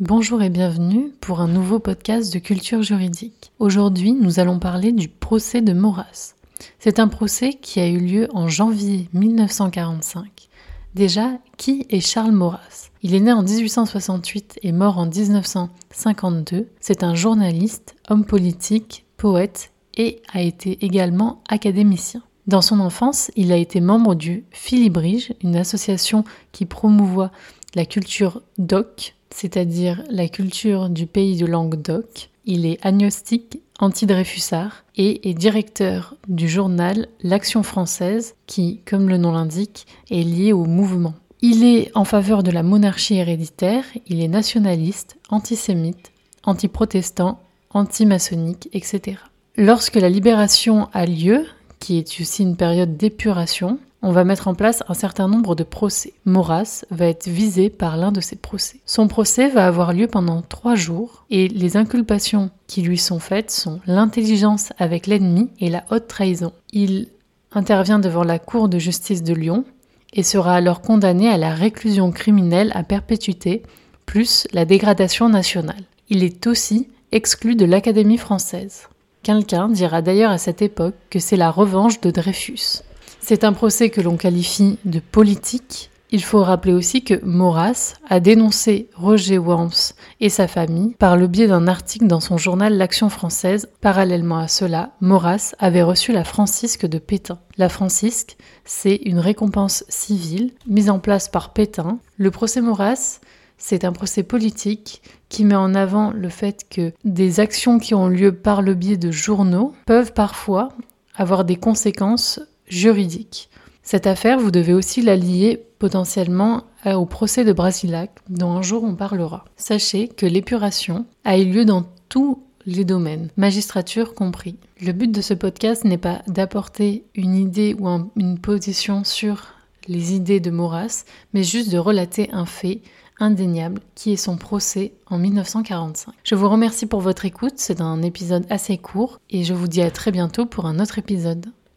Bonjour et bienvenue pour un nouveau podcast de culture juridique. Aujourd'hui, nous allons parler du procès de Maurras. C'est un procès qui a eu lieu en janvier 1945. Déjà, qui est Charles Maurras? Il est né en 1868 et mort en 1952. C'est un journaliste, homme politique, poète et a été également académicien. Dans son enfance, il a été membre du Philibrige, une association qui promouvoit la culture d'oc, c'est-à-dire la culture du pays de Languedoc. Il est agnostique, anti-Dreyfusard et est directeur du journal L'Action française qui, comme le nom l'indique, est lié au mouvement. Il est en faveur de la monarchie héréditaire, il est nationaliste, antisémite, anti-protestant, anti-maçonnique, etc. Lorsque la libération a lieu, qui est aussi une période d'épuration, on va mettre en place un certain nombre de procès. Maurras va être visé par l'un de ces procès. Son procès va avoir lieu pendant trois jours et les inculpations qui lui sont faites sont l'intelligence avec l'ennemi et la haute trahison. Il intervient devant la Cour de justice de Lyon et sera alors condamné à la réclusion criminelle à perpétuité plus la dégradation nationale. Il est aussi exclu de l'Académie française. Quelqu'un dira d'ailleurs à cette époque que c'est la revanche de Dreyfus. C'est un procès que l'on qualifie de politique. Il faut rappeler aussi que Maurras a dénoncé Roger Worms et sa famille par le biais d'un article dans son journal L'Action française. Parallèlement à cela, Maurras avait reçu la Francisque de Pétain. La Francisque, c'est une récompense civile mise en place par Pétain. Le procès Maurras, c'est un procès politique qui met en avant le fait que des actions qui ont lieu par le biais de journaux peuvent parfois avoir des conséquences juridique. Cette affaire, vous devez aussi la lier potentiellement au procès de Brasilac, dont un jour on parlera. Sachez que l'épuration a eu lieu dans tous les domaines, magistrature compris. Le but de ce podcast n'est pas d'apporter une idée ou une position sur les idées de Maurras, mais juste de relater un fait indéniable qui est son procès en 1945. Je vous remercie pour votre écoute, c'est un épisode assez court et je vous dis à très bientôt pour un autre épisode.